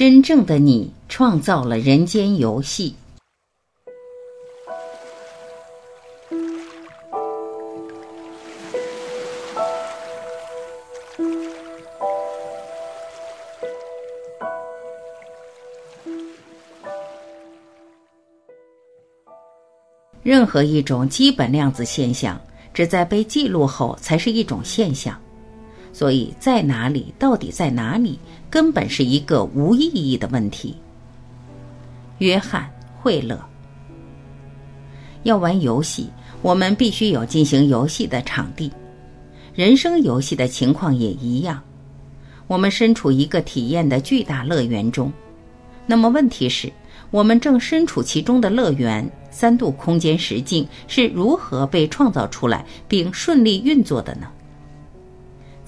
真正的你创造了人间游戏。任何一种基本量子现象，只在被记录后才是一种现象。所以在哪里，到底在哪里，根本是一个无意义的问题。约翰·惠勒。要玩游戏，我们必须有进行游戏的场地。人生游戏的情况也一样。我们身处一个体验的巨大乐园中，那么问题是，我们正身处其中的乐园三度空间实境是如何被创造出来并顺利运作的呢？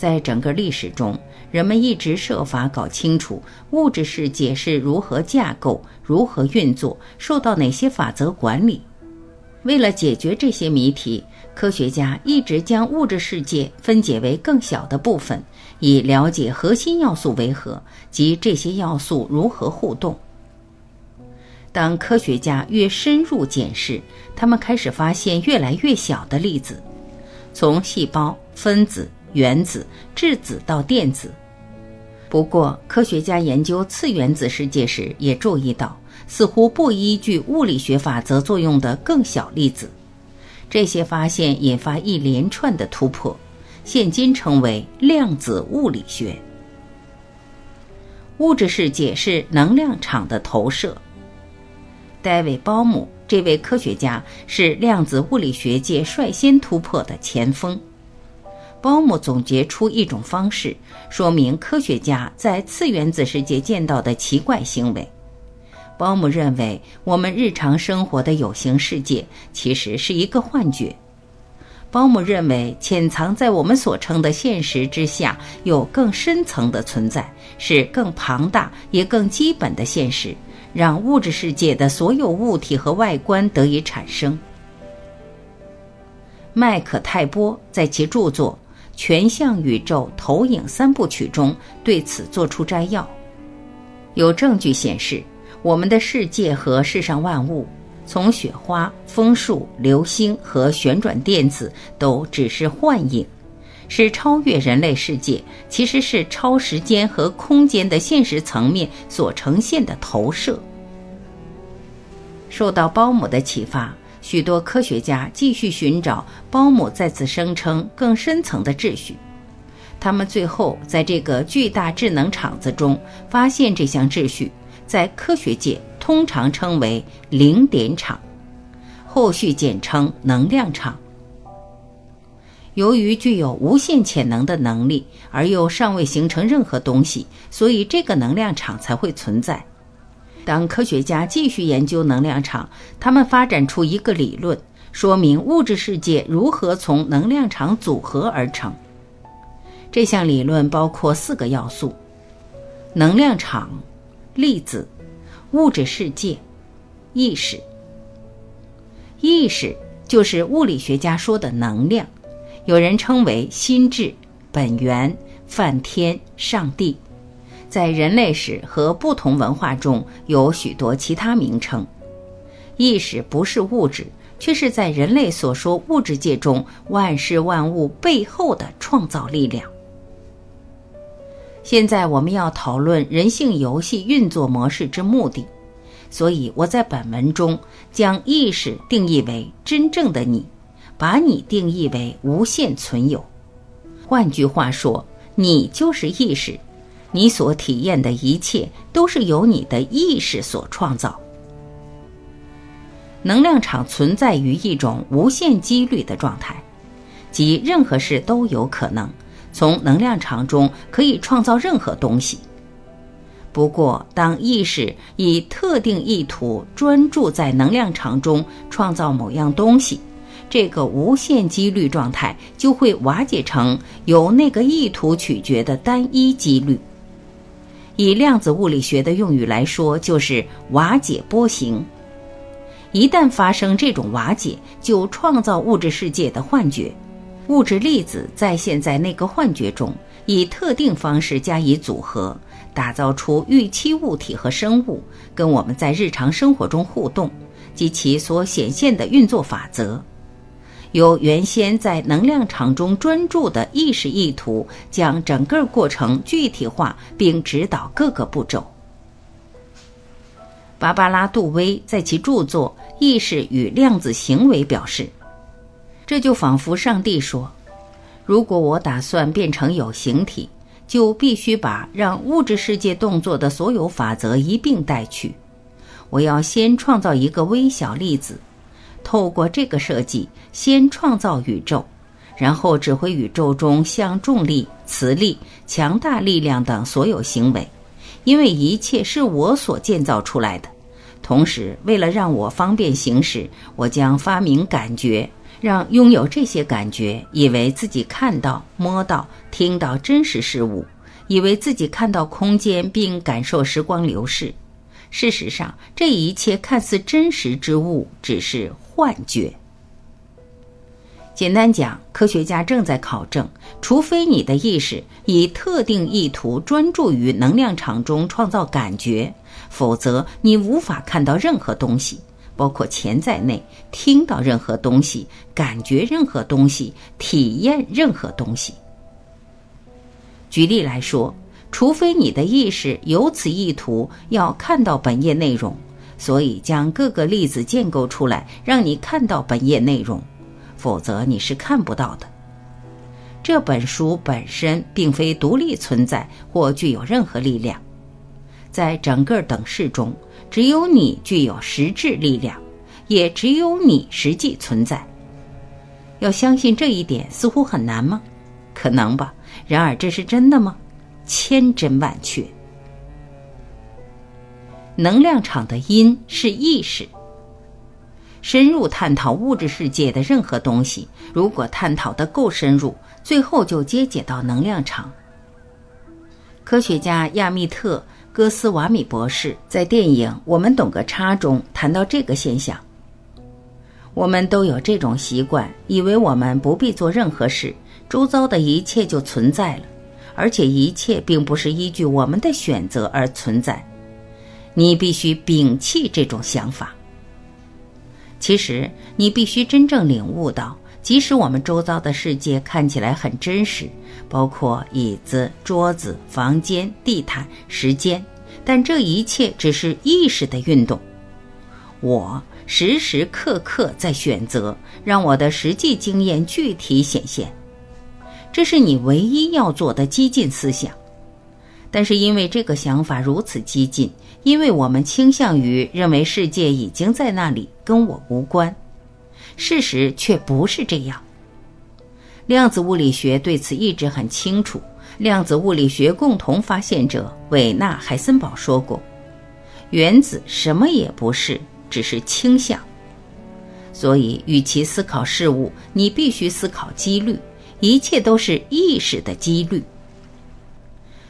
在整个历史中，人们一直设法搞清楚物质世界是如何架构、如何运作、受到哪些法则管理。为了解决这些谜题，科学家一直将物质世界分解为更小的部分，以了解核心要素为何及这些要素如何互动。当科学家越深入检视，他们开始发现越来越小的粒子，从细胞、分子。原子、质子到电子。不过，科学家研究次原子世界时也注意到，似乎不依据物理学法则作用的更小粒子。这些发现引发一连串的突破，现今称为量子物理学。物质世界是能量场的投射。戴维·鲍姆这位科学家是量子物理学界率先突破的前锋。鲍姆总结出一种方式，说明科学家在次原子世界见到的奇怪行为。鲍姆认为，我们日常生活的有形世界其实是一个幻觉。鲍姆认为，潜藏在我们所称的现实之下，有更深层的存在，是更庞大也更基本的现实，让物质世界的所有物体和外观得以产生。麦克泰波在其著作。全向宇宙投影三部曲中对此作出摘要。有证据显示，我们的世界和世上万物，从雪花、枫树、流星和旋转电子，都只是幻影，是超越人类世界，其实是超时间和空间的现实层面所呈现的投射。受到包姆的启发。许多科学家继续寻找包姆再次声称更深层的秩序，他们最后在这个巨大智能场子中发现这项秩序，在科学界通常称为零点场，后续简称能量场。由于具有无限潜能的能力，而又尚未形成任何东西，所以这个能量场才会存在。当科学家继续研究能量场，他们发展出一个理论，说明物质世界如何从能量场组合而成。这项理论包括四个要素：能量场、粒子、物质世界、意识。意识就是物理学家说的能量，有人称为心智、本源、梵天、上帝。在人类史和不同文化中有许多其他名称。意识不是物质，却是在人类所说物质界中万事万物背后的创造力量。现在我们要讨论人性游戏运作模式之目的，所以我在本文中将意识定义为真正的你，把你定义为无限存有。换句话说，你就是意识。你所体验的一切都是由你的意识所创造。能量场存在于一种无限几率的状态，即任何事都有可能从能量场中可以创造任何东西。不过，当意识以特定意图专注在能量场中创造某样东西，这个无限几率状态就会瓦解成由那个意图取决的单一几率。以量子物理学的用语来说，就是瓦解波形。一旦发生这种瓦解，就创造物质世界的幻觉，物质粒子在现在那个幻觉中，以特定方式加以组合，打造出预期物体和生物，跟我们在日常生活中互动及其所显现的运作法则。由原先在能量场中专注的意识意图，将整个过程具体化，并指导各个步骤。芭芭拉·杜威在其著作《意识与量子行为》表示：“这就仿佛上帝说，如果我打算变成有形体，就必须把让物质世界动作的所有法则一并带去。我要先创造一个微小粒子。”透过这个设计，先创造宇宙，然后指挥宇宙中像重力、磁力、强大力量等所有行为，因为一切是我所建造出来的。同时，为了让我方便行事，我将发明感觉，让拥有这些感觉以为自己看到、摸到、听到真实事物，以为自己看到空间并感受时光流逝。事实上，这一切看似真实之物，只是。幻觉。简单讲，科学家正在考证：除非你的意识以特定意图专注于能量场中创造感觉，否则你无法看到任何东西，包括钱在内，听到任何东西，感觉任何东西，体验任何东西。举例来说，除非你的意识有此意图要看到本页内容。所以，将各个粒子建构出来，让你看到本页内容，否则你是看不到的。这本书本身并非独立存在或具有任何力量，在整个等式中，只有你具有实质力量，也只有你实际存在。要相信这一点，似乎很难吗？可能吧。然而，这是真的吗？千真万确。能量场的因是意识。深入探讨物质世界的任何东西，如果探讨的够深入，最后就接解到能量场。科学家亚密特·戈斯瓦米博士在电影《我们懂个叉》中谈到这个现象。我们都有这种习惯，以为我们不必做任何事，周遭的一切就存在了，而且一切并不是依据我们的选择而存在。你必须摒弃这种想法。其实，你必须真正领悟到，即使我们周遭的世界看起来很真实，包括椅子、桌子、房间、地毯、时间，但这一切只是意识的运动。我时时刻刻在选择，让我的实际经验具体显现。这是你唯一要做的激进思想。但是，因为这个想法如此激进，因为我们倾向于认为世界已经在那里，跟我无关。事实却不是这样。量子物理学对此一直很清楚。量子物理学共同发现者韦纳·海森堡说过：“原子什么也不是，只是倾向。”所以，与其思考事物，你必须思考几率。一切都是意识的几率。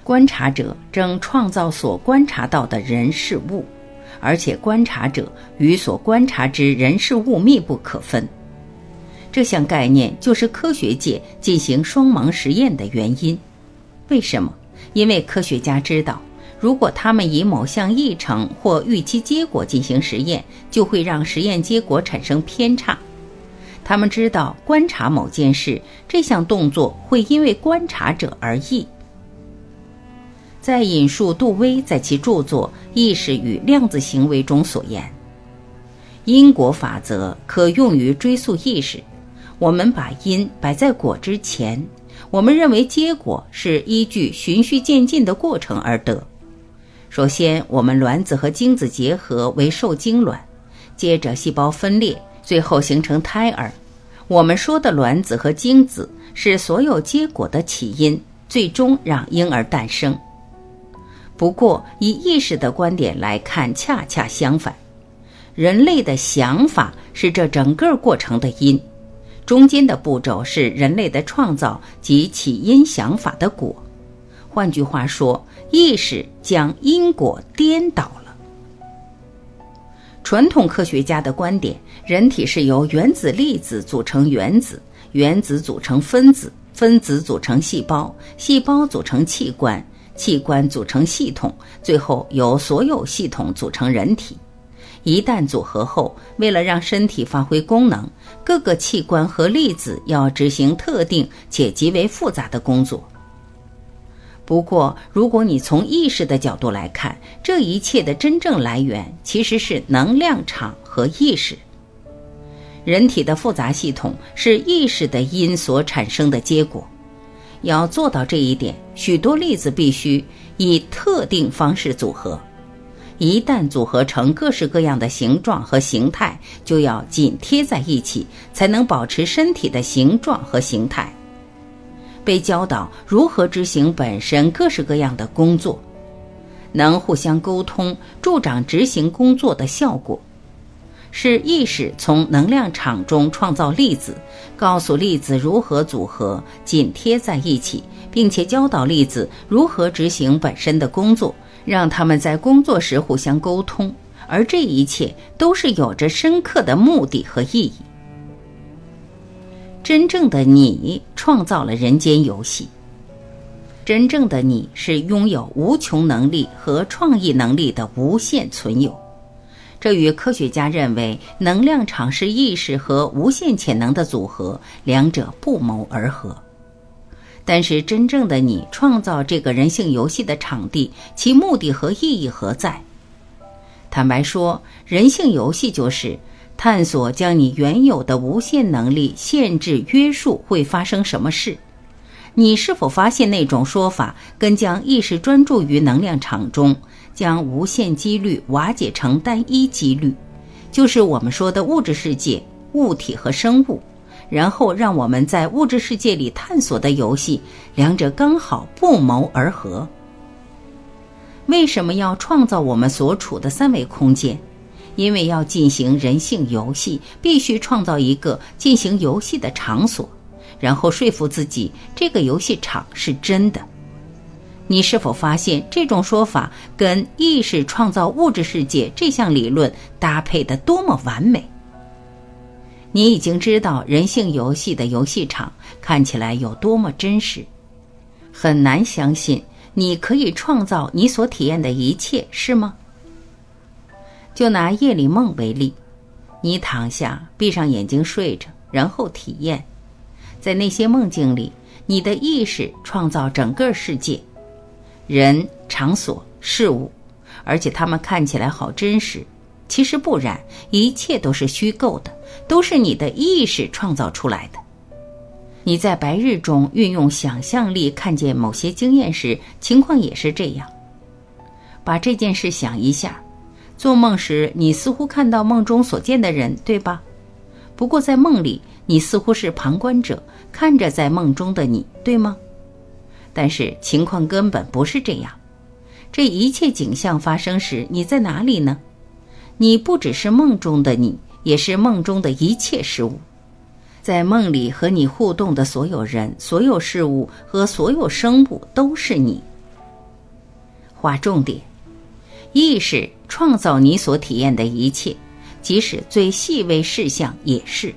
观察者正创造所观察到的人事物，而且观察者与所观察之人事物密不可分。这项概念就是科学界进行双盲实验的原因。为什么？因为科学家知道，如果他们以某项议程或预期结果进行实验，就会让实验结果产生偏差。他们知道，观察某件事这项动作会因为观察者而异。在引述杜威在其著作《意识与量子行为》中所言：“因果法则可用于追溯意识。我们把因摆在果之前，我们认为结果是依据循序渐进的过程而得。首先，我们卵子和精子结合为受精卵，接着细胞分裂，最后形成胎儿。我们说的卵子和精子是所有结果的起因，最终让婴儿诞生。”不过，以意识的观点来看，恰恰相反。人类的想法是这整个过程的因，中间的步骤是人类的创造及起因想法的果。换句话说，意识将因果颠倒了。传统科学家的观点：人体是由原子粒子组成原子，原子组成分子，分子组成细胞，细胞组成器官，器官组成系统，最后由所有系统组成人体。一旦组合后，为了让身体发挥功能，各个器官和粒子要执行特定且极为复杂的工作。不过，如果你从意识的角度来看，这一切的真正来源其实是能量场和意识。人体的复杂系统是意识的因所产生的结果。要做到这一点，许多粒子必须以特定方式组合。一旦组合成各式各样的形状和形态，就要紧贴在一起，才能保持身体的形状和形态。被教导如何执行本身各式各样的工作，能互相沟通，助长执行工作的效果。是意识从能量场中创造粒子，告诉粒子如何组合、紧贴在一起，并且教导粒子如何执行本身的工作，让他们在工作时互相沟通。而这一切都是有着深刻的目的和意义。真正的你创造了人间游戏。真正的你是拥有无穷能力和创意能力的无限存有。这与科学家认为能量场是意识和无限潜能的组合，两者不谋而合。但是，真正的你创造这个人性游戏的场地，其目的和意义何在？坦白说，人性游戏就是探索将你原有的无限能力限制约束会发生什么事。你是否发现那种说法跟将意识专注于能量场中？将无限几率瓦解成单一几率，就是我们说的物质世界、物体和生物，然后让我们在物质世界里探索的游戏，两者刚好不谋而合。为什么要创造我们所处的三维空间？因为要进行人性游戏，必须创造一个进行游戏的场所，然后说服自己这个游戏场是真的。你是否发现这种说法跟意识创造物质世界这项理论搭配的多么完美？你已经知道人性游戏的游戏场看起来有多么真实，很难相信你可以创造你所体验的一切，是吗？就拿夜里梦为例，你躺下，闭上眼睛睡着，然后体验，在那些梦境里，你的意识创造整个世界。人、场所、事物，而且它们看起来好真实。其实不然，一切都是虚构的，都是你的意识创造出来的。你在白日中运用想象力看见某些经验时，情况也是这样。把这件事想一下：做梦时，你似乎看到梦中所见的人，对吧？不过在梦里，你似乎是旁观者，看着在梦中的你，对吗？但是情况根本不是这样，这一切景象发生时，你在哪里呢？你不只是梦中的你，也是梦中的一切事物。在梦里和你互动的所有人、所有事物和所有生物都是你。划重点：意识创造你所体验的一切，即使最细微事项也是。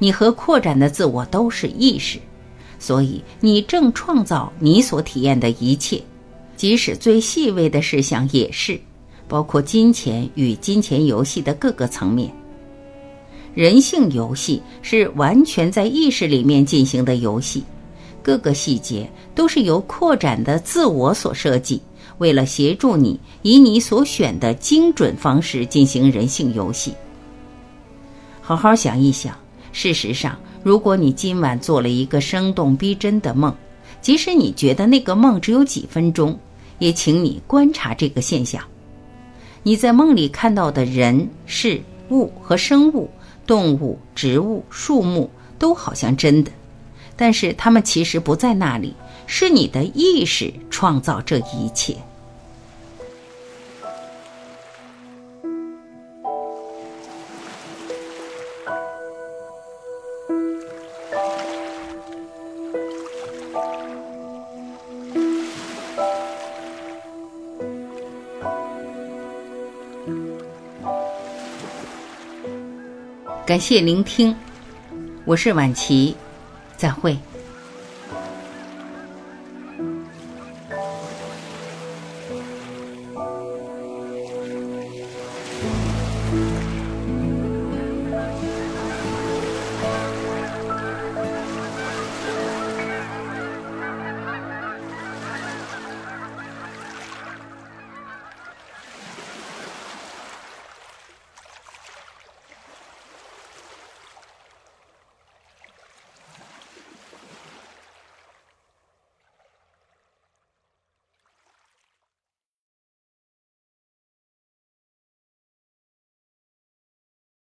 你和扩展的自我都是意识。所以，你正创造你所体验的一切，即使最细微的事项也是，包括金钱与金钱游戏的各个层面。人性游戏是完全在意识里面进行的游戏，各个细节都是由扩展的自我所设计，为了协助你以你所选的精准方式进行人性游戏。好好想一想，事实上。如果你今晚做了一个生动逼真的梦，即使你觉得那个梦只有几分钟，也请你观察这个现象：你在梦里看到的人、事物和生物、动物、植物、树木都好像真的，但是它们其实不在那里，是你的意识创造这一切。感谢聆听，我是晚琪，再会。